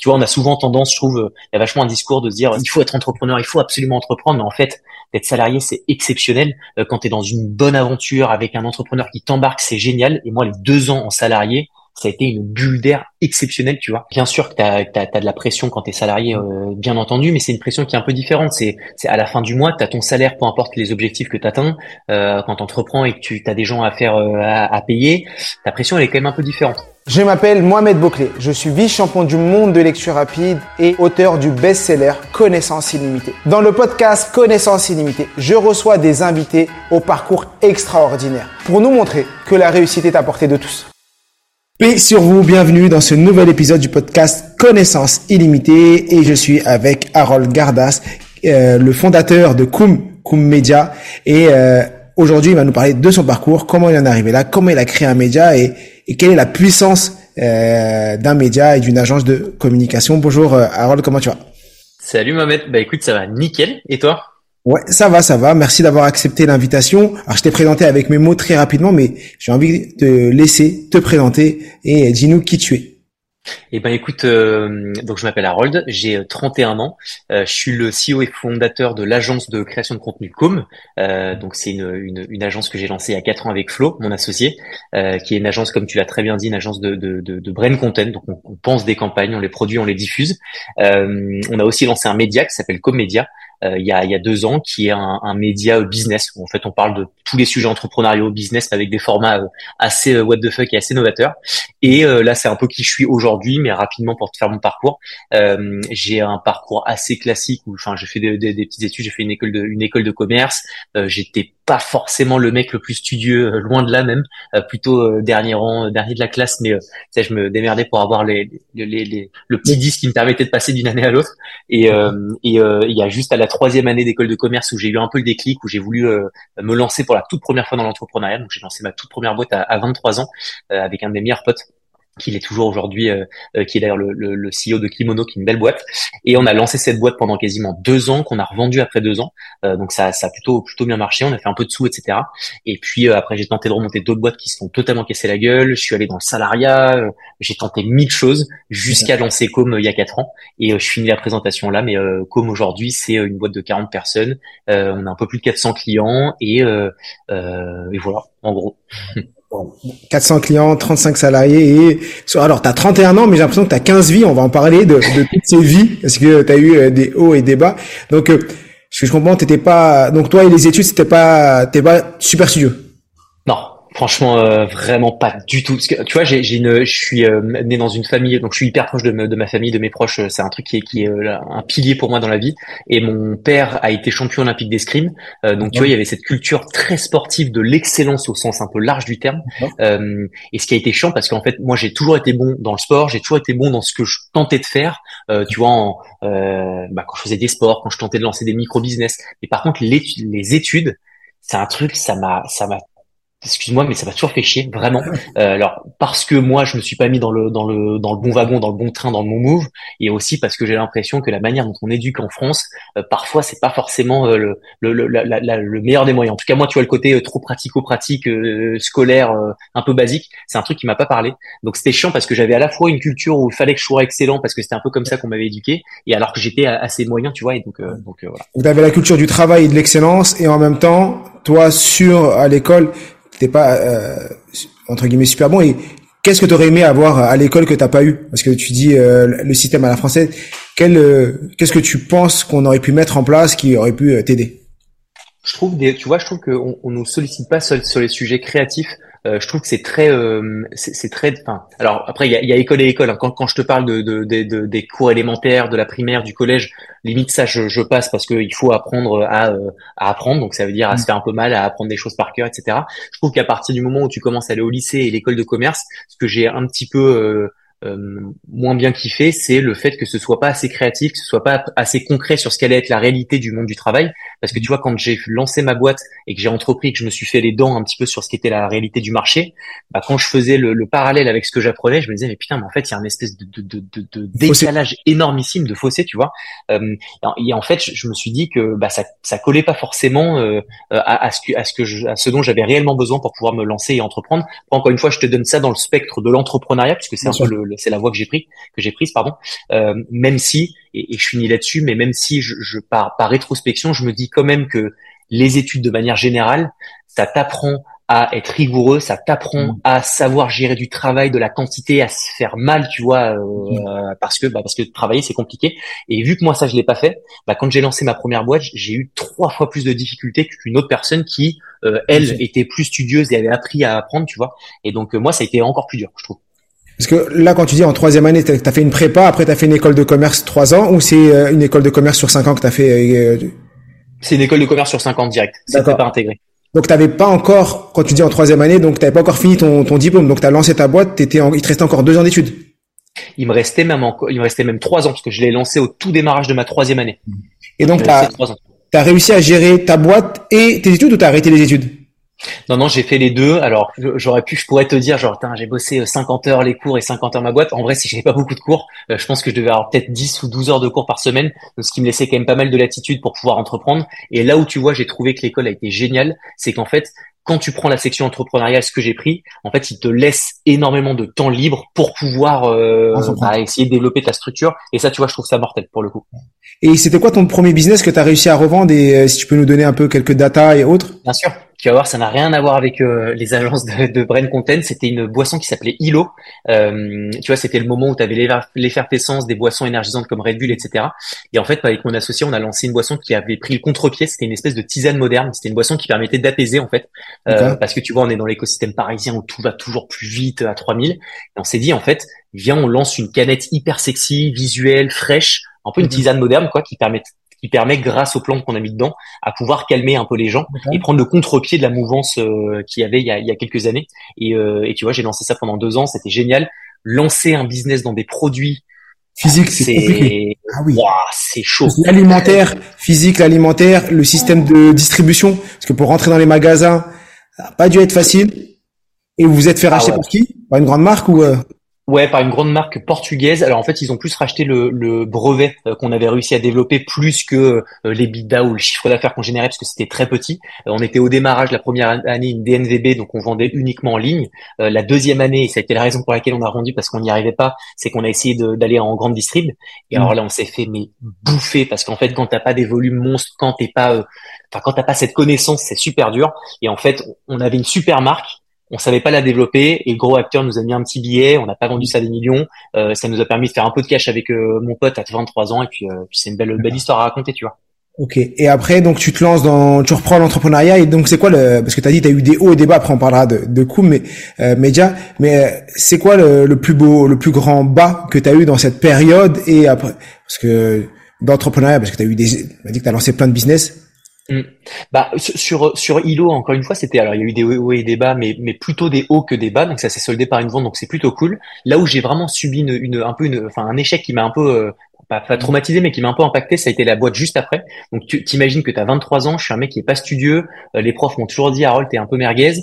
Tu vois, on a souvent tendance, je trouve, il y a vachement un discours de se dire il faut être entrepreneur, il faut absolument entreprendre, mais en fait, d'être salarié, c'est exceptionnel. Euh, quand tu es dans une bonne aventure avec un entrepreneur qui t'embarque, c'est génial. Et moi, les deux ans en salarié, ça a été une bulle d'air exceptionnelle, tu vois. Bien sûr que tu as, de la pression quand tu es salarié, euh, bien entendu, mais c'est une pression qui est un peu différente. C'est à la fin du mois, tu as ton salaire, peu importe les objectifs que tu atteins. Euh, quand tu entreprends et que tu as des gens à faire euh, à, payer, ta pression, elle est quand même un peu différente. Je m'appelle Mohamed Bouclé, je suis vice-champion du monde de lecture rapide et auteur du best-seller Connaissance illimitée. Dans le podcast Connaissance illimitée, je reçois des invités au parcours extraordinaire pour nous montrer que la réussite est à portée de tous. Paix sur vous, bienvenue dans ce nouvel épisode du podcast Connaissance illimitée et je suis avec Harold Gardas, euh, le fondateur de Koum, Koum Media. Et euh, aujourd'hui il va nous parler de son parcours, comment il en est arrivé là, comment il a créé un média et, quelle est la puissance euh, d'un média et d'une agence de communication. Bonjour Harold, comment tu vas? Salut Mohamed, bah écoute ça va nickel. Et toi? Ouais, ça va, ça va. Merci d'avoir accepté l'invitation. Alors, je t'ai présenté avec mes mots très rapidement, mais j'ai envie de laisser te présenter et dis-nous qui tu es. Eh ben écoute, euh, donc je m'appelle Harold, j'ai 31 euh, ans, euh, je suis le CEO et fondateur de l'agence de création de contenu Com. donc c'est une, agence que j'ai lancée il y a 4 ans avec Flo, mon associé, qui est une agence comme tu l'as très bien dit, une agence de, de, brain content. Donc on, pense des campagnes, on les produit, on les diffuse. on a aussi lancé un média qui s'appelle Comedia, euh, il, y a, il y a deux ans, qui est un, un média business. Où en fait, on parle de tous les sujets entrepreneuriaux, business, avec des formats euh, assez euh, what the fuck et assez novateurs. Et là, c'est un peu qui je suis aujourd'hui, mais rapidement pour te faire mon parcours, j'ai un parcours assez classique où, enfin, j'ai fait des, des, des, petites études, j'ai fait une école de, une école de commerce. J'étais pas forcément le mec le plus studieux, loin de là même, plutôt dernier rang, dernier de la classe, mais ça, je me démerdais pour avoir les, les, les, le petit disque qui me permettait de passer d'une année à l'autre. Et, et il y a juste à la troisième année d'école de commerce où j'ai eu un peu le déclic, où j'ai voulu euh, me lancer pour la toute première fois dans l'entrepreneuriat. Donc j'ai lancé ma toute première boîte à, à 23 ans euh, avec un de mes meilleurs potes qui est toujours aujourd'hui, euh, euh, qui est d'ailleurs le, le, CEO de Kimono, qui est une belle boîte. Et on a lancé cette boîte pendant quasiment deux ans, qu'on a revendu après deux ans. Euh, donc ça, ça a plutôt plutôt bien marché. On a fait un peu de sous, etc. Et puis après, j'ai tenté de remonter d'autres boîtes qui se sont totalement cassées la gueule. Je suis allé dans le salariat. j'ai tenté mille choses jusqu'à lancer Com il y a quatre ans. Et je finis la présentation là. Mais Com aujourd'hui, c'est une boîte de 40 personnes. on a un peu plus de 400 clients et voilà, en gros. 400 clients, 35 salariés et alors tu as 31 ans mais j'ai l'impression que tu as 15 vies, on va en parler de, toutes ces vies parce que tu as eu euh, des hauts et des bas. Donc euh, ce que je comprends, t'étais pas donc toi et les études, c'était pas t'es pas super studieux. Franchement, euh, vraiment pas du tout. Parce que tu vois, j'ai, j'ai une, je suis euh, né dans une famille, donc je suis hyper proche de, de ma famille, de mes proches. C'est un truc qui est, qui est euh, un pilier pour moi dans la vie. Et mon père a été champion olympique d'escrime, donc tu vois, il y avait cette culture très sportive de l'excellence au sens un peu large du terme. et ce qui a été chiant, parce qu'en fait, moi, j'ai toujours été bon dans le sport, j'ai toujours été bon dans ce que je tentais de faire. tu vois, en, bah, quand je faisais des sports, quand je tentais de lancer des micro business. Mais par contre, les, les études, c'est un truc, ça m'a, ça m'a excuse-moi, mais ça m'a toujours fait chier, vraiment. Euh, alors parce que moi, je me suis pas mis dans le dans le dans le bon wagon, dans le bon train, dans le bon move, et aussi parce que j'ai l'impression que la manière dont on éduque en France, euh, parfois, c'est pas forcément euh, le le, le, le meilleur des moyens. En tout cas, moi, tu vois le côté euh, trop pratico-pratique, scolaire, un peu basique, c'est un truc qui m'a pas parlé. Donc c'était chiant parce que j'avais à la fois une culture où il fallait que je sois excellent parce que c'était un peu comme ça qu'on m'avait éduqué, et alors que j'étais assez moyen, tu vois, et donc donc voilà. Vous avez la culture du travail et de l'excellence, et en même temps, toi, sur à l'école t'es pas euh, entre guillemets super bon. Et qu'est-ce que tu aurais aimé avoir à l'école que t'as pas eu? Parce que tu dis euh, le système à la française quel euh, qu'est-ce que tu penses qu'on aurait pu mettre en place qui aurait pu t'aider? Je trouve des, tu vois je trouve qu'on on nous sollicite pas seul sur les sujets créatifs euh, je trouve que c'est très, euh, c'est très. Enfin, alors après, il y a, y a, école et école. Hein. Quand, quand je te parle de, de, de, des cours élémentaires, de la primaire, du collège, limite ça, je, je passe parce qu'il faut apprendre à, euh, à, apprendre. Donc ça veut dire à se faire un peu mal, à apprendre des choses par cœur, etc. Je trouve qu'à partir du moment où tu commences à aller au lycée et l'école de commerce, ce que j'ai un petit peu euh, moins bien kiffé, c'est le fait que ce soit pas assez créatif, que ce soit pas assez concret sur ce qu'allait être la réalité du monde du travail. Parce que tu vois, quand j'ai lancé ma boîte et que j'ai entrepris, que je me suis fait les dents un petit peu sur ce qu'était la réalité du marché, bah, quand je faisais le, parallèle avec ce que j'apprenais, je me disais mais putain, mais en fait, il y a un espèce de, de, de, de décalage énormissime de fossé, tu vois. Euh, et en fait, je, me suis dit que bah, ça, ça collait pas forcément euh, à, à, ce que, à ce que je, à ce dont j'avais réellement besoin pour pouvoir me lancer et entreprendre. Encore une fois, je te donne ça dans le spectre de l'entrepreneuriat, puisque c'est un peu le, c'est la voie que j'ai pris, que j'ai prise, pardon. Euh, même si, et, je finis là-dessus, mais même si je, je par, par rétrospection, je me dis quand même que les études de manière générale, ça t'apprend à être rigoureux, ça t'apprend mm. à savoir gérer du travail, de la quantité, à se faire mal, tu vois, euh, mm. parce que bah, parce que travailler c'est compliqué. Et vu que moi ça je l'ai pas fait, bah, quand j'ai lancé ma première boîte, j'ai eu trois fois plus de difficultés qu'une autre personne qui euh, elle était plus studieuse et avait appris à apprendre, tu vois. Et donc euh, moi ça a été encore plus dur, je trouve. Parce que là, quand tu dis en troisième année, tu as fait une prépa, après tu as fait une école de commerce trois ans, ou c'est une école de commerce sur cinq ans que tu as fait C'est une école de commerce sur cinq ans direct. D'accord. pas intégré. Donc tu n'avais pas encore, quand tu dis en troisième année, donc tu n'avais pas encore fini ton, ton diplôme, donc tu as lancé ta boîte, t'étais en, il te restait encore deux ans d'études. Il me restait même encore, il me restait même trois ans parce que je l'ai lancé au tout démarrage de ma troisième année. Et donc tu as, réussi à gérer ta boîte et tes études ou tu as arrêté les études? Non, non, j'ai fait les deux. Alors, j'aurais pu, je pourrais te dire, genre, j'ai bossé 50 euh, heures les cours et 50 heures ma boîte. En vrai, si j'avais pas beaucoup de cours, euh, je pense que je devais avoir peut-être 10 ou 12 heures de cours par semaine, ce qui me laissait quand même pas mal de latitude pour pouvoir entreprendre. Et là où tu vois, j'ai trouvé que l'école a été géniale, c'est qu'en fait, quand tu prends la section entrepreneuriale, ce que j'ai pris, en fait, il te laisse énormément de temps libre pour pouvoir euh, bah, essayer de développer ta structure. Et ça, tu vois, je trouve ça mortel pour le coup. Et c'était quoi ton premier business que tu as réussi à revendre Et si tu peux nous donner un peu quelques data et autres? Bien sûr tu vas voir, ça n'a rien à voir avec euh, les agences de, de Brain Content. C'était une boisson qui s'appelait Ilo. Euh, tu vois, c'était le moment où tu avais l'effervescence des boissons énergisantes comme Red Bull, etc. Et en fait, avec mon associé, on a lancé une boisson qui avait pris le contre-pied. C'était une espèce de tisane moderne. C'était une boisson qui permettait d'apaiser, en fait. Euh, parce que tu vois, on est dans l'écosystème parisien où tout va toujours plus vite à 3000. Et on s'est dit, en fait, viens, on lance une canette hyper sexy, visuelle, fraîche, un peu une tisane moderne, quoi, qui permet qui permet, grâce aux plantes qu'on a mis dedans, à pouvoir calmer un peu les gens et prendre le contre-pied de la mouvance euh, qu'il y avait il y, a, il y a quelques années. Et, euh, et tu vois, j'ai lancé ça pendant deux ans, c'était génial. Lancer un business dans des produits physiques, c'est ah oui. c'est chaud. L'alimentaire, physique, l'alimentaire, le système de distribution, parce que pour rentrer dans les magasins, ça n'a pas dû être facile. Et vous vous êtes fait ah racheter par qui? Par une grande marque ou euh? Ouais, par une grande marque portugaise. Alors en fait, ils ont plus racheté le, le brevet euh, qu'on avait réussi à développer plus que euh, les bidas ou le chiffre d'affaires qu'on générait parce que c'était très petit. Euh, on était au démarrage la première année une DNVB, donc on vendait uniquement en ligne. la deuxième année, et ça a été la raison pour laquelle on a rendu parce qu'on n'y arrivait pas, c'est qu'on a essayé d'aller en grande distrib. Et alors là, on s'est fait mais bouffer parce qu'en fait, quand t'as pas des volumes monstres, quand t'es pas, enfin quand t'as pas cette connaissance, c'est super dur. Et en fait, on avait une super marque on savait pas la développer et gros acteur nous a mis un petit billet, on n'a pas vendu ça des millions, euh, ça nous a permis de faire un peu de cash avec euh, mon pote à 23 ans et puis, euh, puis c'est une belle belle histoire à raconter, tu vois. Ok. Et après, donc tu te lances dans, tu reprends l'entrepreneuriat et donc c'est quoi le, parce que tu as dit tu as eu des hauts et des bas. Après on parlera de, de mais euh. Mais c'est quoi le, plus beau, le plus grand bas que tu as eu dans cette période et après, parce que d'entrepreneuriat, parce que tu as eu des, as dit que tu as lancé plein de business. Mm. Bah sur sur Ilo encore une fois c'était alors il y a eu des hauts et des bas mais mais plutôt des hauts que des bas donc ça s'est soldé par une vente donc c'est plutôt cool. Là où j'ai vraiment subi une, un peu une enfin un échec qui m'a un peu euh, pas, pas, traumatisé mais qui m'a un peu impacté ça a été la boîte juste après. Donc tu t'imagines que tu as 23 ans je suis un mec qui est pas studieux euh, les profs m'ont toujours dit Harold t'es un peu merguez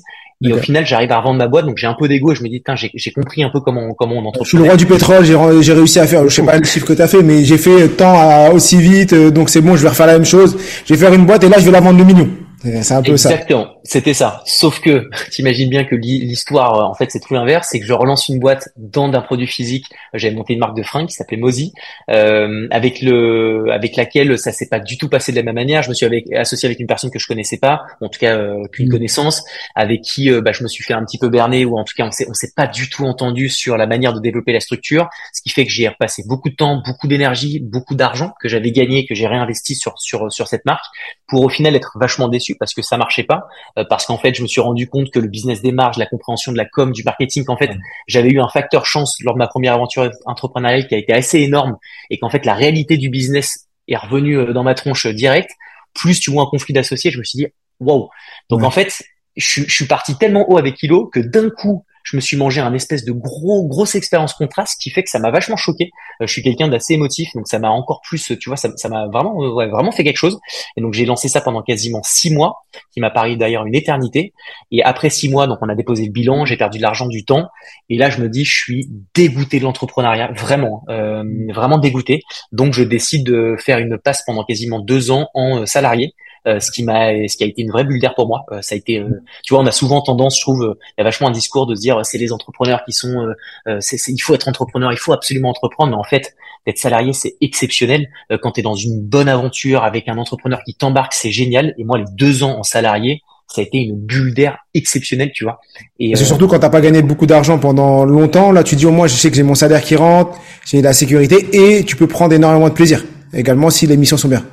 et au final, j'arrive à revendre ma boîte, donc j'ai un peu d'ego je me dis, j'ai compris un peu comment, comment on entreprend. Je suis le roi du pétrole, j'ai réussi à faire, je sais pas le chiffre que tu as fait, mais j'ai fait tant à, aussi vite, euh, donc c'est bon, je vais refaire la même chose. Je vais faire une boîte et là, je vais la vendre le million. C'est un peu ça. Exactement, c'était ça. Sauf que t'imagines bien que l'histoire, euh, en fait, c'est tout l'inverse. C'est que je relance une boîte dans d'un produit physique. J'avais monté une marque de fringues qui s'appelait Mozi, euh, avec le, avec laquelle ça s'est pas du tout passé de la même manière. Je me suis avec, associé avec une personne que je connaissais pas, en tout cas euh, qu'une mm. connaissance, avec qui euh, bah, je me suis fait un petit peu berner, ou en tout cas on s'est, on s'est pas du tout entendu sur la manière de développer la structure, ce qui fait que j'ai repassé beaucoup de temps, beaucoup d'énergie, beaucoup d'argent que j'avais gagné, que j'ai réinvesti sur sur sur cette marque, pour au final être vachement déçu parce que ça marchait pas, euh, parce qu'en fait, je me suis rendu compte que le business des marges, la compréhension de la com, du marketing, qu'en fait, j'avais eu un facteur chance lors de ma première aventure entrepreneuriale qui a été assez énorme et qu'en fait, la réalité du business est revenue euh, dans ma tronche euh, directe. Plus tu vois un conflit d'associés, je me suis dit, wow. Donc en fait, je, je, suis parti tellement haut avec Kilo que d'un coup, je me suis mangé un espèce de gros grosse expérience contraste qui fait que ça m'a vachement choqué. je suis quelqu'un d'assez émotif, donc ça m'a encore plus, tu vois, ça m'a vraiment ouais, vraiment fait quelque chose. Et donc j'ai lancé ça pendant quasiment six mois, qui m'a paru d'ailleurs une éternité. Et après six mois, donc on a déposé le bilan, j'ai perdu de l'argent, du temps, et là je me dis, je suis dégoûté de l'entrepreneuriat, vraiment, euh, vraiment dégoûté. Donc je décide de faire une passe pendant quasiment deux ans en salarié. Euh, ce qui m'a, ce qui a été une vraie bulle d'air pour moi. Euh, ça a été, euh, tu vois, on a souvent tendance, je trouve, il y a vachement un discours de se dire c'est les entrepreneurs qui sont, c'est, il faut être entrepreneur, il faut absolument entreprendre, mais en fait, d'être salarié, c'est exceptionnel. quand tu es dans une bonne aventure avec un entrepreneur qui t'embarque, c'est génial. Et moi, les deux ans en salarié, ça a été une bulle d'air exceptionnelle, tu vois. Et c'est surtout quand t'as pas gagné beaucoup d'argent pendant longtemps, là tu dis au moins je sais que j'ai mon salaire qui rentre, j'ai de la sécurité et tu peux prendre énormément de plaisir. Également si les missions sont bien.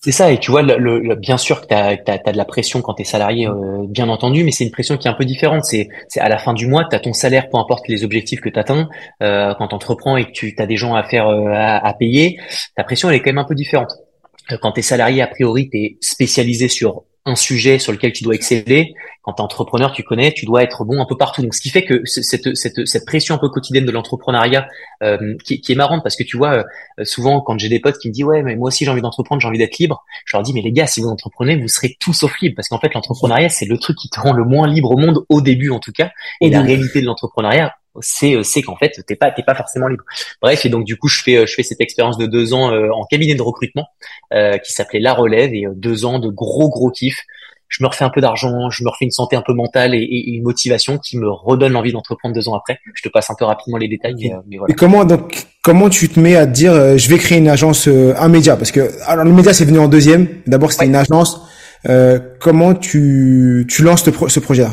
C'est ça, et tu vois, bien sûr que tu as, de la pression quand tu es salarié, euh, bien entendu, mais c'est une pression qui est un peu différente. C'est à la fin du mois, tu as ton salaire, peu importe les objectifs que tu atteins. Euh, quand tu entreprends et que tu as des gens à faire euh, à, payer, ta pression, est quand même un peu différente. Quand tu es salarié, a priori, tu es spécialisé sur un sujet sur lequel tu dois exceller. Quand tu es entrepreneur, tu connais, tu dois être bon un peu partout. Donc, ce qui fait que cette, cette, cette pression un peu quotidienne de l'entrepreneuriat, euh, qui, qui, est marrante parce que tu vois, euh, souvent quand j'ai des potes qui me disent ouais, mais moi aussi j'ai envie d'entreprendre, j'ai envie d'être libre, je leur dis mais les gars, si vous entreprenez, vous serez tout sauf libre parce qu'en fait l'entrepreneuriat c'est le truc qui te rend le moins libre au monde au début en tout cas. Et la réalité de l'entrepreneuriat, c'est euh, c'est qu'en fait t'es pas t'es pas forcément libre. Bref et donc du coup je fais je fais cette expérience de deux ans en cabinet de recrutement qui s'appelait La Relève et deux ans de gros gros kiff je me refais un peu d'argent, je me refais une santé un peu mentale et, une motivation qui me redonne l'envie d'entreprendre deux ans après. Je te passe un peu rapidement les détails, mais, euh, voilà. Et comment donc comment tu te mets à te dire euh, je vais créer une agence, euh, un média? Parce que alors le média c'est venu en deuxième. D'abord c'était une agence. comment tu tu lances ce projet-là?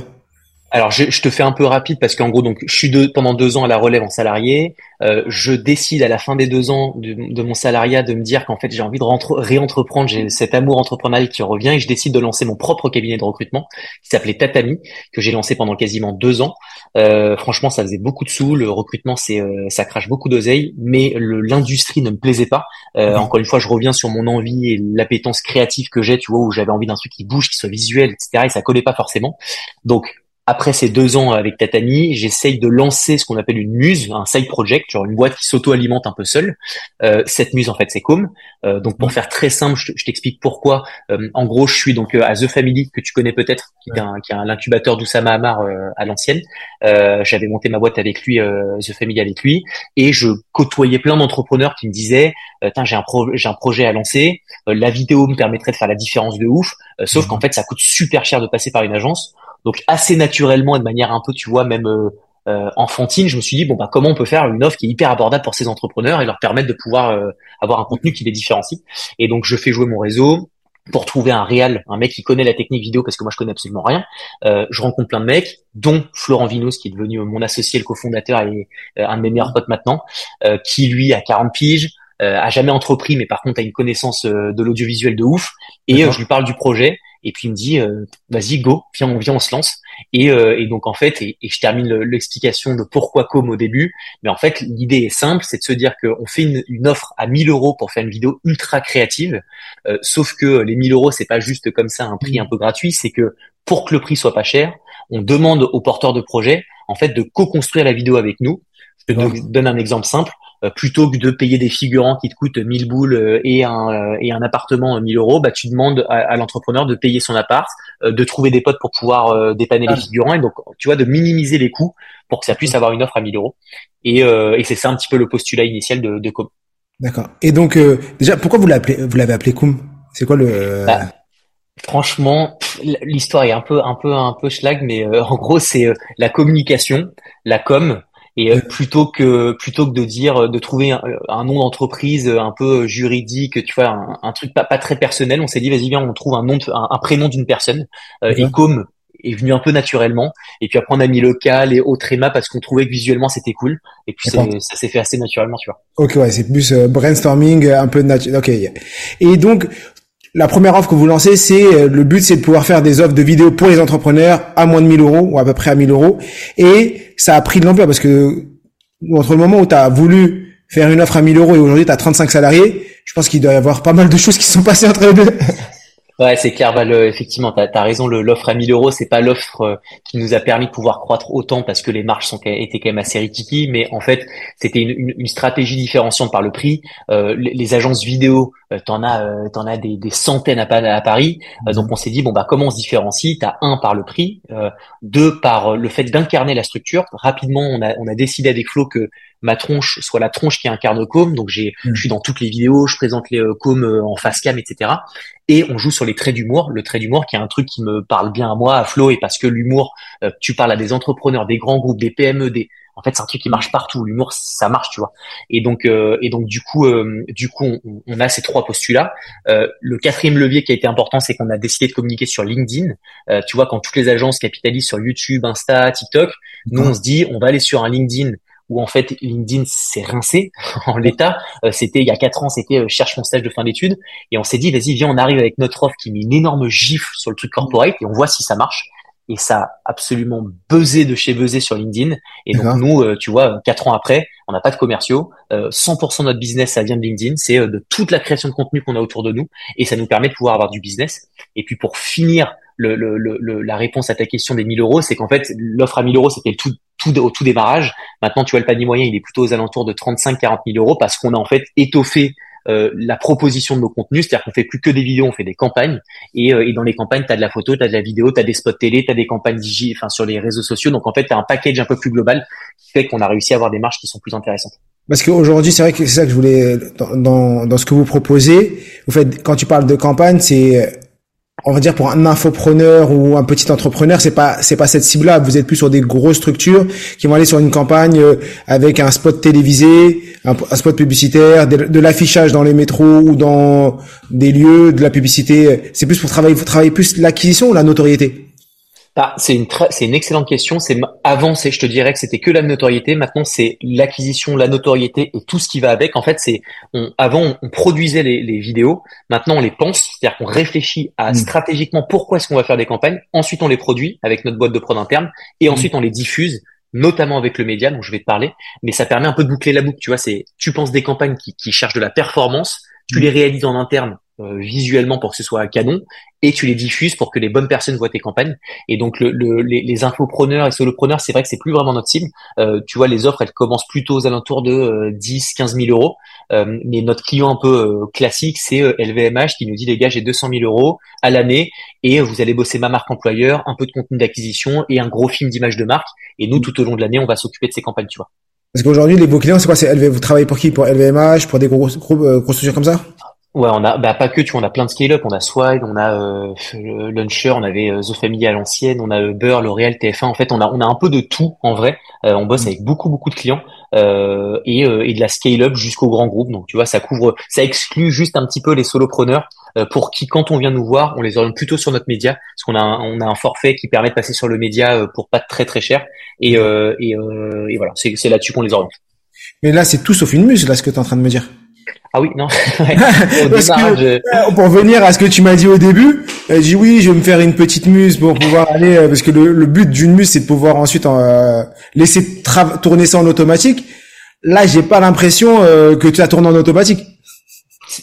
Alors, je, je, te fais un peu rapide parce qu'en gros, donc, je suis de, pendant deux ans à la relève en salarié. Euh, je décide à la fin des deux ans de, de mon salariat de me dire qu'en fait, j'ai envie de réentreprendre. J'ai cet amour entrepreneurial qui revient et je décide de lancer mon propre cabinet de recrutement qui s'appelait Tatami, que j'ai lancé pendant quasiment deux ans. Euh, franchement, ça faisait beaucoup de sous. Le recrutement, c'est, euh, ça crache beaucoup d'oseille, mais l'industrie ne me plaisait pas. Euh, encore une fois, je reviens sur mon envie et l'appétence créative que j'ai, tu vois, où j'avais envie d'un truc qui bouge, qui soit visuel, etc. Et ça collait pas forcément. Donc, après ces deux ans avec Tatami, j'essaye de lancer ce qu'on appelle une muse, un side project, genre une boîte qui s'auto-alimente un peu seule. Euh, cette muse, en fait, c'est Com. Euh, donc, pour faire très simple, je, t'explique pourquoi. Euh, en gros, je suis donc à The Family, que tu connais peut-être, qui est un, qui est l'incubateur d'Oussama Hamar à l'ancienne. J'avais monté ma boîte avec lui, The Family avec lui, et je côtoyais plein d'entrepreneurs qui me disaient, j'ai un, j'ai un projet à lancer, la vidéo me permettrait de faire la différence de ouf, sauf qu'en fait, ça coûte super cher de passer par une agence. Donc assez naturellement et de manière un peu, tu vois, même euh, euh, enfantine, je me suis dit bon bah comment on peut faire une offre qui est hyper abordable pour ces entrepreneurs et leur permettre de pouvoir euh, avoir un contenu qui les différencie. Et donc je fais jouer mon réseau pour trouver un réal, un mec qui connaît la technique vidéo parce que moi je connais absolument rien. je rencontre plein de mecs, dont Florent Vinos qui est devenu mon associé, le cofondateur et un de mes meilleurs potes maintenant, qui lui a 40 piges. a jamais entrepris, mais par contre a une connaissance de l'audiovisuel de ouf. Et je lui parle du projet et puis il me dit euh, vas-y go viens on vient on se lance. Et, euh, et donc en fait et, je termine l'explication de pourquoi comme au début. Mais en fait l'idée est simple c'est de se dire qu'on fait une, une, offre à 1000 euros pour faire une vidéo ultra créative. Euh, sauf que les 1000 euros c'est pas juste comme ça un prix un peu gratuit c'est que pour que le prix soit pas cher on demande aux porteurs de projet en fait de co-construire la vidéo avec nous. Je te donne un exemple simple plutôt que de payer des figurants qui te coûtent 1000 boules euh, et un, euh, et un appartement 1000 euros, bah, tu demandes à, l'entrepreneur de payer son appart, de trouver des potes pour pouvoir dépanner les ah. figurants et donc, tu vois, de minimiser les coûts pour que ça puisse avoir une offre à 1000 euros. Et, et c'est ça un petit peu le postulat initial de, de Com. D'accord. Et donc, déjà, pourquoi vous l'appelez, vous l'avez appelé Com? C'est quoi le... Bah, franchement, l'histoire est un peu, un peu, un peu schlag, mais en gros, c'est la communication, la com, et euh, plutôt que plutôt que de dire euh, de trouver un, nom d'entreprise un peu juridique, tu vois, un, un truc pas, pas très personnel, on s'est dit vas-y viens, on trouve un nom, un, prénom d'une personne. Euh, et comme est venu un peu naturellement. Et puis après, on a mis local et autre Tréma parce qu'on trouvait que visuellement c'était cool. Et puis ça s'est fait assez naturellement, tu vois. Ok, ouais, c'est plus brainstorming, un peu naturel. Ok. Et donc, la première offre que vous lancez, c'est euh, le but, c'est de pouvoir faire des offres de vidéos pour les entrepreneurs à moins de 1000 euros ou à peu près à 1000 euros. Et ça a pris de l'ampleur parce que entre le moment où tu as voulu faire une offre à 1000 euros et aujourd'hui tu as 35 salariés, je pense qu'il doit y avoir pas mal de choses qui sont passées entre les deux. Ouais, c'est clair. Bah, effectivement, tu as, raison. L'offre à 1000 euros, c'est pas l'offre euh, qui nous a permis de pouvoir croître autant parce que les marges sont, étaient quand même assez rikiki. Mais en fait, c'était une, stratégie différenciante par le prix. Euh, les, agences vidéo, euh, t'en as, euh, t'en as des, des, centaines à, à Paris. Euh, donc on s'est dit bon bah comment on se différencie? T'as un par le prix, deux par le fait d'incarner la structure. Rapidement, on a, on a décidé avec Flo que ma tronche soit la tronche qui incarne Com. Donc j'ai, mm. je suis dans toutes les vidéos, je présente les Com en face cam, etc et on joue sur les traits d'humour. Le trait d'humour qui est un truc qui me parle bien à moi, à Flo, et parce que l'humour, euh, tu parles à des entrepreneurs, des grands groupes, des PME, des en fait, c'est un truc qui marche partout. L'humour, ça marche, tu vois. Et donc, euh, et donc, du coup, euh, du coup, on, a ces trois postulats. le quatrième levier qui a été important, c'est qu'on a décidé de communiquer sur LinkedIn. tu vois, quand toutes les agences capitalisent sur YouTube, Insta, TikTok, nous, on se dit, on va aller sur un LinkedIn où en fait LinkedIn s'est rincé en l'état. Euh, c'était il y a quatre ans, c'était euh, cherche mon stage de fin d'études et on s'est dit vas-y viens on arrive avec notre offre qui met une énorme gifle sur le truc corporate et on voit si ça marche. Et ça a absolument buzzé de chez buzzé sur LinkedIn. Et donc nous, euh, tu vois, quatre ans après, on n'a pas de commerciaux. 100% de notre business, ça vient de LinkedIn. C'est de toute la création de contenu qu'on a autour de nous. Et ça nous permet de pouvoir avoir du business. Et puis pour finir le, le, le, la réponse à ta question des 1000 euros, c'est qu'en fait, l'offre à 1000 euros, c'était tout, tout, au tout démarrage. Maintenant, tu vois, le panier moyen, il est plutôt aux alentours de 35-40 000 euros parce qu'on a en fait étoffé euh, la proposition de nos contenus, c'est-à-dire qu'on fait plus que des vidéos, on fait des campagnes et, euh, et dans les campagnes, tu as de la photo, tu as de la vidéo, tu as des spots télé, tu as des campagnes digi, enfin sur les réseaux sociaux. Donc en fait, tu as un package un peu plus global qui fait qu'on a réussi à avoir des marges qui sont plus intéressantes. Parce qu'aujourd'hui, c'est vrai que c'est ça que je voulais dans, dans, ce que vous proposez. Vous faites quand tu parles de campagne, c'est on va dire pour un infopreneur ou un petit entrepreneur, c'est pas c'est pas cette cible-là. Vous êtes plus sur des grosses structures qui vont aller sur une campagne euh, avec un spot télévisé, un, spot publicitaire, de, l'affichage dans les métros ou dans des lieux, de la publicité. C'est plus pour travailler, vous travaillez plus l'acquisition ou la notoriété? Bah, c'est une c'est une excellente question. C'est avant, c'est je te dirais que c'était que la notoriété. Maintenant, c'est l'acquisition, la notoriété et tout ce qui va avec. En fait, c'est avant on, produisait les, les, vidéos. Maintenant, on les pense, c'est-à-dire qu'on réfléchit à mm. stratégiquement pourquoi est-ce qu'on va faire des campagnes. Ensuite, on les produit avec notre boîte de prod interne et mm. ensuite on les diffuse notamment avec le média dont je vais te parler, mais ça permet un peu de boucler la boucle. Tu vois, c'est tu penses des campagnes qui, qui cherchent de la performance, tu mm. les réalises en interne euh, visuellement pour que ce soit canon et tu les diffuses pour que les bonnes personnes voient tes campagnes. Et donc le, les, les, infopreneurs et solopreneurs c'est vrai que c'est plus vraiment notre cible. Euh, tu vois les offres elles commencent plutôt aux alentours de 10 15 000 euros. Euh, mais notre client un peu euh, classique c'est LVMH qui nous dit les gars j'ai 200 000 euros à l'année et vous allez bosser ma marque employeur un peu de contenu d'acquisition et un gros film d'image de marque. Et nous tout au long de l'année on va s'occuper de ces campagnes tu vois. Parce qu'aujourd'hui les beaux clients c'est quoi? C'est LV vous travaillez pour qui? Pour LVMH pour des gros gros, gros comme ça? Ouais, on a bah pas que tu vois, on a plein de scale-up, on a Swide, on a euh, Launcher, on avait euh, The Family à l'ancienne, on a euh, Beurre, L'Oréal, TF1. En fait, on a on a un peu de tout en vrai. Euh, on bosse mm. avec beaucoup beaucoup de clients et, et de la scale-up jusqu'au grand groupe. Donc tu vois, ça couvre, ça exclut juste un petit peu les solopreneurs pour qui quand on vient nous voir, on les oriente plutôt sur notre média parce qu'on a un, on a un forfait qui permet de passer sur le média pour pas très très cher et et, et voilà, c'est c'est là-dessus qu'on les oriente. Mais là, c'est tout sauf une muse là ce que tu es en train de me dire. Ah oui, non. Euh, pour venir à ce que tu m'as dit au début, j'ai dit oui, je vais me faire une petite muse pour pouvoir aller, euh, parce que le, but d'une muse, c'est de pouvoir ensuite euh, laisser tourner ça en automatique. Là, j'ai pas l'impression que tu as tourné en automatique.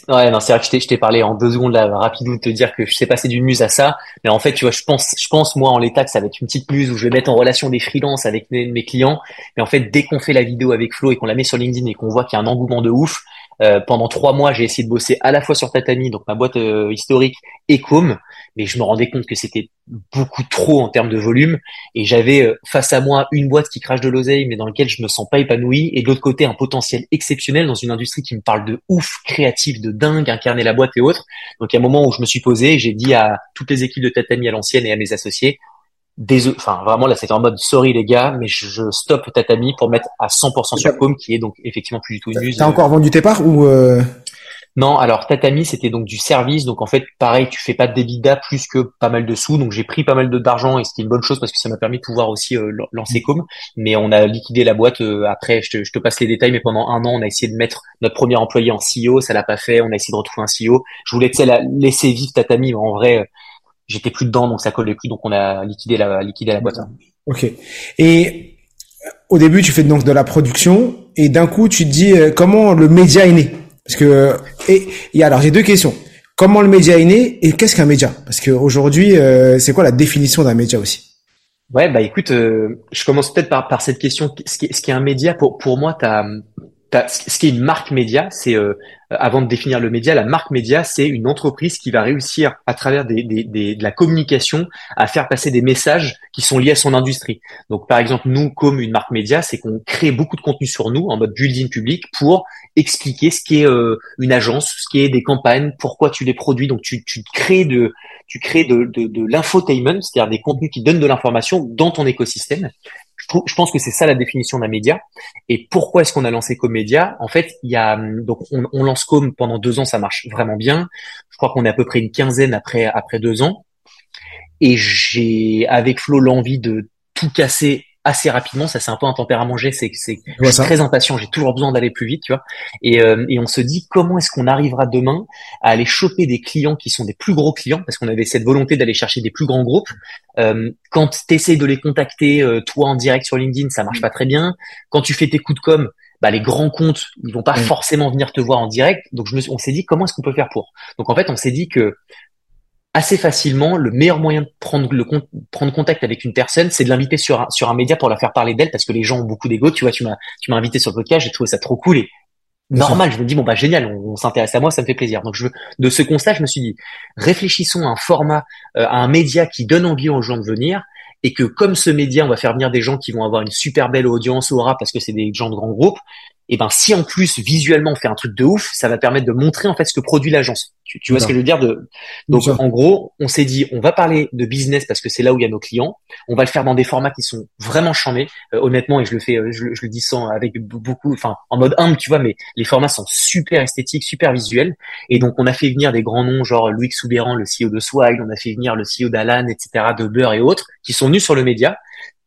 Ouais, non, c'est vrai que je t'ai parlé en deux secondes là, rapidement de te dire que je sais passer d'une muse à ça. Mais en fait, tu vois, je pense, je pense moi en l'état que ça va être une petite muse où je vais mettre en relation des freelances avec mes, mes clients. Mais en fait, dès qu'on fait la vidéo avec Flo et qu'on la met sur LinkedIn et qu'on voit qu'il y a un engouement de ouf, euh, pendant trois mois, j'ai essayé de bosser à la fois sur Tatami, donc ma boîte euh, historique, et Com, mais je me rendais compte que c'était beaucoup trop en termes de volume, et j'avais euh, face à moi une boîte qui crache de l'oseille, mais dans laquelle je me sens pas épanoui, et de l'autre côté un potentiel exceptionnel dans une industrie qui me parle de ouf, créatif, de dingue, incarner la boîte et autres. Donc il y a un moment où je me suis posé, j'ai dit à toutes les équipes de Tatami à l'ancienne et à mes associés, désolé, enfin vraiment là c'était en mode sorry les gars, mais je, stoppe Tatami pour mettre à 100% sur Com qui est donc effectivement plus du tout une muse. T'as encore vendu tes parts ou euh... Non, alors Tatami c'était donc du service, donc en fait pareil tu fais pas de débida plus que pas mal de sous, donc j'ai pris pas mal d'argent et c'était une bonne chose parce que ça m'a permis de pouvoir aussi euh, lancer Com, mais on a liquidé la boîte euh, après, je te, je te, passe les détails, mais pendant un an on a essayé de mettre notre premier employé en CEO, ça l'a pas fait, on a essayé de retrouver un CEO, je voulais la, laisser vivre Tatami, mais en vrai j'étais plus dedans, donc ça collait plus, donc on a liquidé la, liquidé la boîte. Ok. Et au début, tu fais donc de la production, et d'un coup, tu te dis euh, comment le média est né? Parce que et, alors j'ai deux questions. comment le média est né et qu'est-ce qu'un média? Parce qu'aujourd'hui, euh, c'est quoi la définition d'un média aussi? Ouais, bah écoute, euh, je commence peut-être par, par cette question. Ce qui, ce qui est un média, pour, pour moi, t'as, ce qui est une marque média, c'est avant de définir le média, la marque média, c'est une entreprise qui va réussir à travers des, des, des, de la communication à faire passer des messages qui sont liés à son industrie. Donc par exemple, nous, comme une marque média, c'est qu'on crée beaucoup de contenu sur nous en mode building public pour expliquer ce qu'est euh, une agence, ce qu'est des campagnes, pourquoi tu les produis. Donc tu, tu crées de tu crées de, de, de l'infotainment, c'est-à-dire des contenus qui donnent de l'information dans ton écosystème. Je, pense que c'est ça la définition d'un média. Et pourquoi est-ce qu'on a lancé comme média En fait, il y a donc on, lance comme pendant deux ans, ça marche vraiment bien. Je crois qu'on est à peu près une quinzaine après après deux ans. Et j'ai avec Flo l'envie de tout casser assez rapidement. Ça, c'est un peu un tempérament j'ai, c'est c'est je suis très impatient. J'ai toujours besoin d'aller plus vite, tu vois. Et, euh, et on se dit comment est-ce qu'on arrivera demain à aller choper des clients qui sont des plus gros clients, parce qu'on avait cette volonté d'aller chercher des plus grands groupes. Euh, quand tu essaies de les contacter euh, toi en direct sur LinkedIn, ça marche pas très bien. Quand tu fais tes coups de com, bah, les grands comptes, ils vont pas forcément venir te voir en direct. Donc je me, on s'est dit comment est-ce qu'on peut faire pour? Donc en fait, on s'est dit que assez facilement, le meilleur moyen de prendre le prendre contact avec une personne, c'est de l'inviter sur un, sur un média pour la faire parler d'elle parce que les gens ont beaucoup d'ego. Tu vois, tu m'as tu m'as invité sur le podcast, j'ai trouvé ça trop cool et normal. Je me dis bon bah génial, on, s'intéresse à moi, ça me fait plaisir. Donc je veux, de ce constat, je me suis dit réfléchissons à un format, euh, à un média qui donne envie aux gens de venir et que comme ce média, on va faire venir des gens qui vont avoir une super belle audience aura parce que c'est des gens de grands groupes, et ben si en plus visuellement on fait un truc de ouf, ça va permettre de montrer en fait ce que produit l'agence. Tu, tu vois ce que je veux dire de Donc en gros, on s'est dit on va parler de business parce que c'est là où il y a nos clients. On va le faire dans des formats qui sont vraiment chamés, euh, honnêtement et je le fais euh, je, le dis sans avec beaucoup enfin en mode humble, tu vois mais les formats sont super esthétiques, super visuels et donc on a fait venir des grands noms genre Louis Soubéran, le CEO de Swile, on a fait venir le CEO d'Alan, etc. de Beurre et autres qui sont venus sur le média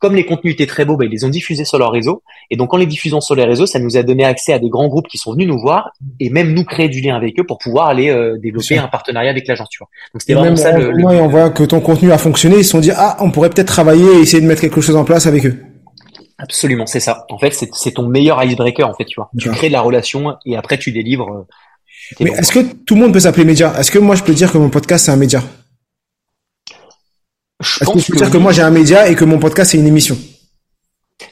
comme les contenus étaient très beaux, bah, ils les ont diffusés sur leur réseau. Et donc, en les diffusant sur les réseaux, ça nous a donné accès à des grands groupes qui sont venus nous voir et même nous créer du lien avec eux pour pouvoir aller euh, développer un partenariat avec l'agence. Donc, c'était vraiment ça. Le, le... on voit que ton contenu a fonctionné. Ils se sont dit, ah, on pourrait peut-être travailler et essayer de mettre quelque chose en place avec eux. Absolument, c'est ça. En fait, c'est ton meilleur icebreaker, en fait, tu vois. Tu crées de la relation et après, tu délivres. Euh, Mais est-ce que tout le monde peut s'appeler média Est-ce que moi, je peux dire que mon podcast, c'est un média? Est-ce que je peux dire que moi, j'ai un média et que mon podcast, c'est une émission.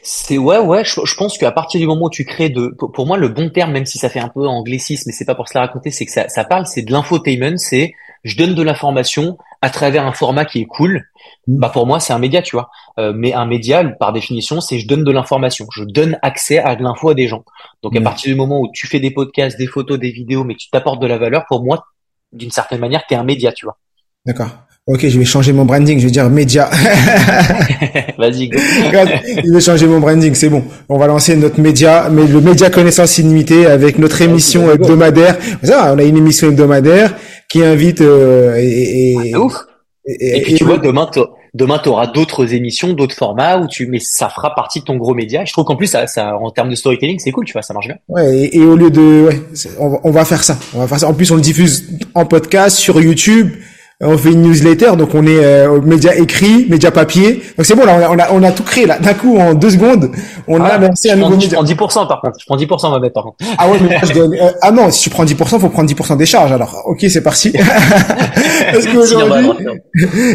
C'est ouais ouais je, je pense qu'à partir du moment où tu crées de pour moi le bon terme même si ça fait un peu anglicisme mais c'est pas pour se la raconter c'est que ça, ça parle c'est de l'infotainment c'est je donne de l'information à travers un format qui est cool. Mmh. bah pour moi c'est un média tu vois. Euh, mais un média par définition c'est je donne de l'information. Je donne accès à de l'info à des gens. Donc à mmh. partir du moment où tu fais des podcasts des photos des vidéos mais tu t'apportes de la valeur pour moi d'une certaine manière tu es un média tu vois. D'accord Ok, je vais changer mon branding, je vais dire média. Vas-y. je vais changer mon branding, c'est bon. On va lancer notre média, mais le média connaissance illimitée avec notre émission hebdomadaire. Ça, on a une émission hebdomadaire qui invite euh, et, et, ouf. et, puis tu vois demain demain tu auras d'autres émissions, d'autres formats où tu mais ça fera partie de ton gros média. Je trouve qu'en plus ça, ça en termes de storytelling, c'est cool, tu vois, ça marche bien. Ouais, et, au lieu de ouais, on va faire ça. On va faire ça. En plus on le diffuse en podcast sur YouTube on fait une newsletter, donc on est euh, média écrit, média papier. Donc c'est bon, là, on a, on a, tout créé là. D'un coup, en deux secondes, on a ah, lancé un nouveau média. Je prends 10% par contre. Je prends 10% ma bête par contre. Ah ouais, mais je donne, euh, ah non, si tu prends 10%, faut prendre 10% des charges. Alors, ok, c'est parti. est-ce qu'aujourd'hui,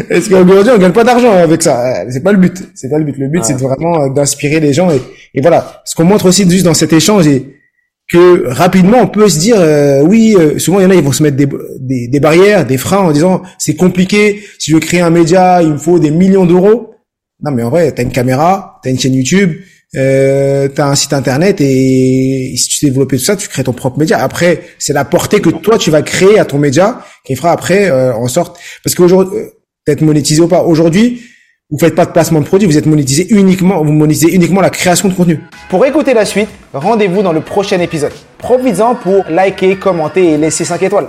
est-ce qu'aujourd'hui, on gagne pas d'argent avec ça? C'est pas le but. C'est pas le but. Le but, c'est vraiment euh, d'inspirer les gens et, et voilà. Ce qu'on montre aussi juste dans cet échange et que rapidement on peut se dire euh, oui euh, souvent il y en a ils vont se mettre des, des, des barrières des freins en disant c'est compliqué si je veux créer un média il me faut des millions d'euros. Non mais en vrai t'as une caméra t'as une chaîne YouTube euh, t'as un site internet et si tu développes tout ça tu crées ton propre média. Après c'est la portée que toi tu vas créer à ton média qui fera après euh, en sorte. Parce qu'aujourd'hui peut-être monétisé ou pas aujourd'hui vous faites pas de placement de produit, vous êtes monétisé uniquement, vous monétisez uniquement la création de contenu. Pour écouter la suite, rendez-vous dans le prochain épisode. Profites-en pour liker, commenter et laisser 5 étoiles.